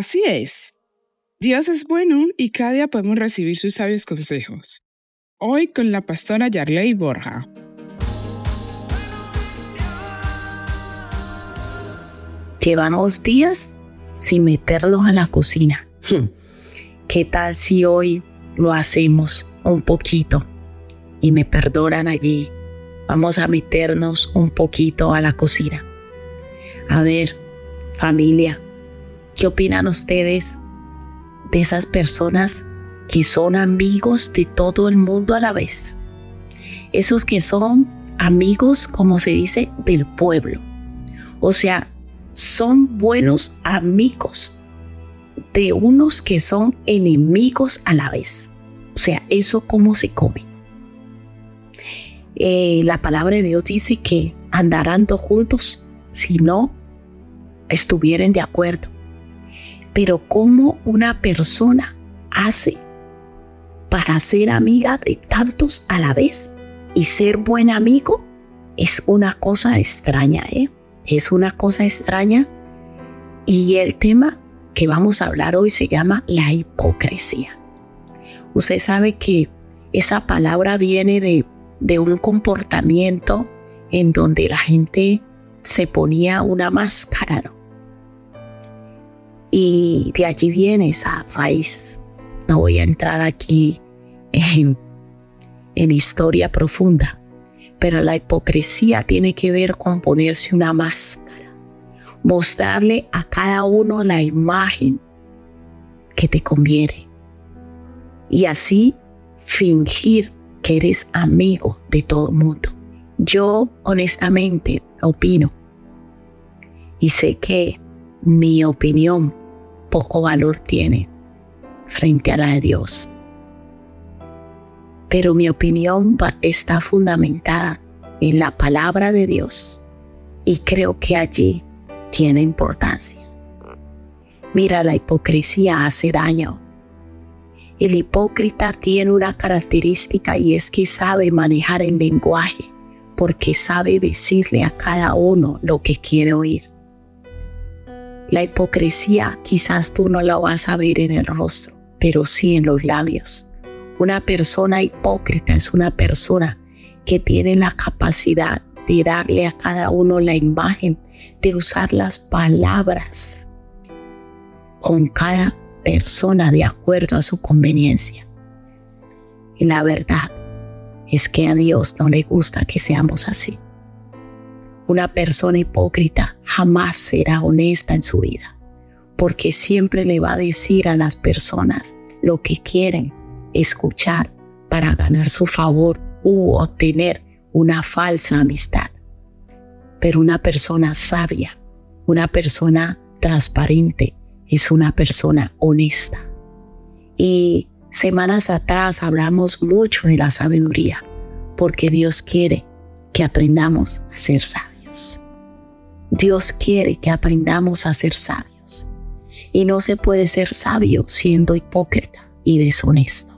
Así es. Dios es bueno y cada día podemos recibir sus sabios consejos. Hoy con la pastora Yarley Borja. Llevamos días sin meterlos a la cocina. Hmm. ¿Qué tal si hoy lo hacemos un poquito? Y me perdonan allí. Vamos a meternos un poquito a la cocina. A ver, familia, ¿qué opinan ustedes de esas personas que son amigos de todo el mundo a la vez? Esos que son amigos, como se dice, del pueblo. O sea, son buenos amigos de unos que son enemigos a la vez. O sea, eso cómo se come. Eh, la palabra de Dios dice que andarán dos juntos si no estuvieran de acuerdo. Pero cómo una persona hace para ser amiga de tantos a la vez y ser buen amigo es una cosa extraña, ¿eh? Es una cosa extraña. Y el tema que vamos a hablar hoy se llama la hipocresía. Usted sabe que esa palabra viene de, de un comportamiento en donde la gente se ponía una máscara, ¿no? Y de allí viene esa raíz. No voy a entrar aquí en, en historia profunda, pero la hipocresía tiene que ver con ponerse una máscara, mostrarle a cada uno la imagen que te conviene y así fingir que eres amigo de todo mundo. Yo honestamente opino y sé que mi opinión poco valor tiene frente a la de Dios pero mi opinión está fundamentada en la palabra de Dios y creo que allí tiene importancia. Mira, la hipocresía hace daño. El hipócrita tiene una característica y es que sabe manejar el lenguaje porque sabe decirle a cada uno lo que quiere oír. La hipocresía quizás tú no la vas a ver en el rostro, pero sí en los labios una persona hipócrita es una persona que tiene la capacidad de darle a cada uno la imagen, de usar las palabras con cada persona de acuerdo a su conveniencia. Y la verdad es que a Dios no le gusta que seamos así. Una persona hipócrita jamás será honesta en su vida, porque siempre le va a decir a las personas lo que quieren escuchar para ganar su favor u obtener una falsa amistad. Pero una persona sabia, una persona transparente, es una persona honesta. Y semanas atrás hablamos mucho de la sabiduría, porque Dios quiere que aprendamos a ser sabios. Dios quiere que aprendamos a ser sabios. Y no se puede ser sabio siendo hipócrita y deshonesto.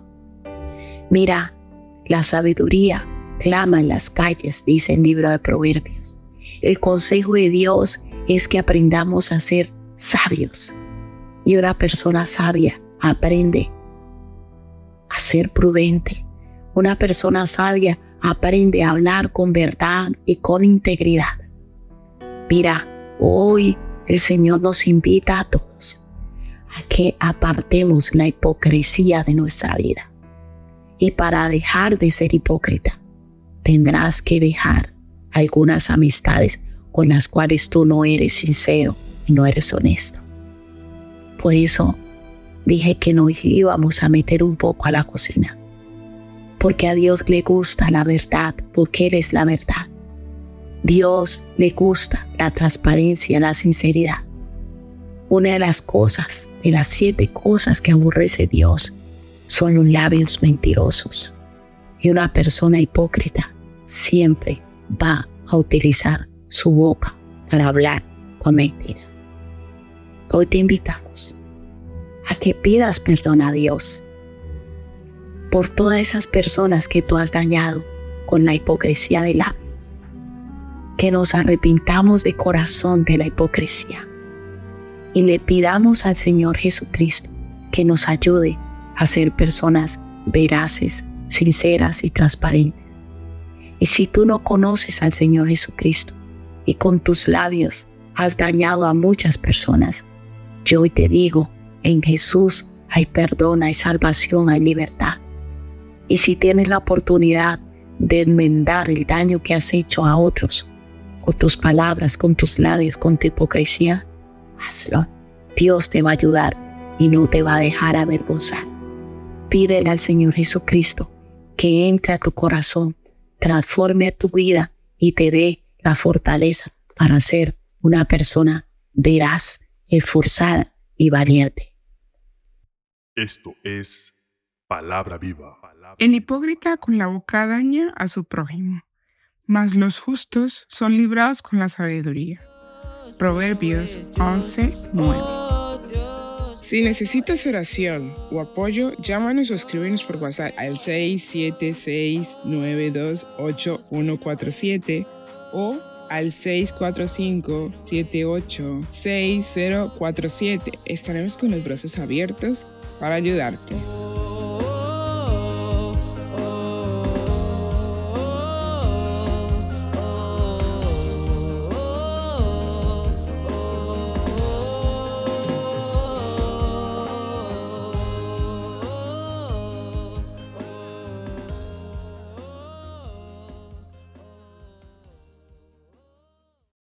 Mira, la sabiduría clama en las calles, dice el libro de Proverbios. El consejo de Dios es que aprendamos a ser sabios. Y una persona sabia aprende a ser prudente. Una persona sabia aprende a hablar con verdad y con integridad. Mira, hoy el Señor nos invita a todos a que apartemos la hipocresía de nuestra vida y para dejar de ser hipócrita, tendrás que dejar algunas amistades con las cuales tú no eres sincero y no eres honesto. Por eso dije que nos íbamos a meter un poco a la cocina. Porque a Dios le gusta la verdad, porque eres la verdad. Dios le gusta la transparencia, la sinceridad. Una de las cosas, de las siete cosas que aborrece Dios, son los labios mentirosos. Y una persona hipócrita siempre va a utilizar su boca para hablar con mentira. Hoy te invitamos a que pidas perdón a Dios por todas esas personas que tú has dañado con la hipocresía de labios. Que nos arrepintamos de corazón de la hipocresía y le pidamos al Señor Jesucristo que nos ayude a ser personas veraces, sinceras y transparentes. Y si tú no conoces al Señor Jesucristo y con tus labios has dañado a muchas personas, yo hoy te digo, en Jesús hay perdón, hay salvación, hay libertad. Y si tienes la oportunidad de enmendar el daño que has hecho a otros, con tus palabras, con tus labios, con tu hipocresía, hazlo. Dios te va a ayudar y no te va a dejar avergonzar. Pídele al Señor Jesucristo que entre a tu corazón, transforme tu vida y te dé la fortaleza para ser una persona veraz, esforzada y valiente. Esto es palabra viva. El hipócrita con la boca daña a su prójimo, mas los justos son librados con la sabiduría. Proverbios 11, 9. Si necesitas oración o apoyo, llámanos o escríbenos por WhatsApp al 676-928-147 o al 645-786047. Estaremos con los brazos abiertos para ayudarte.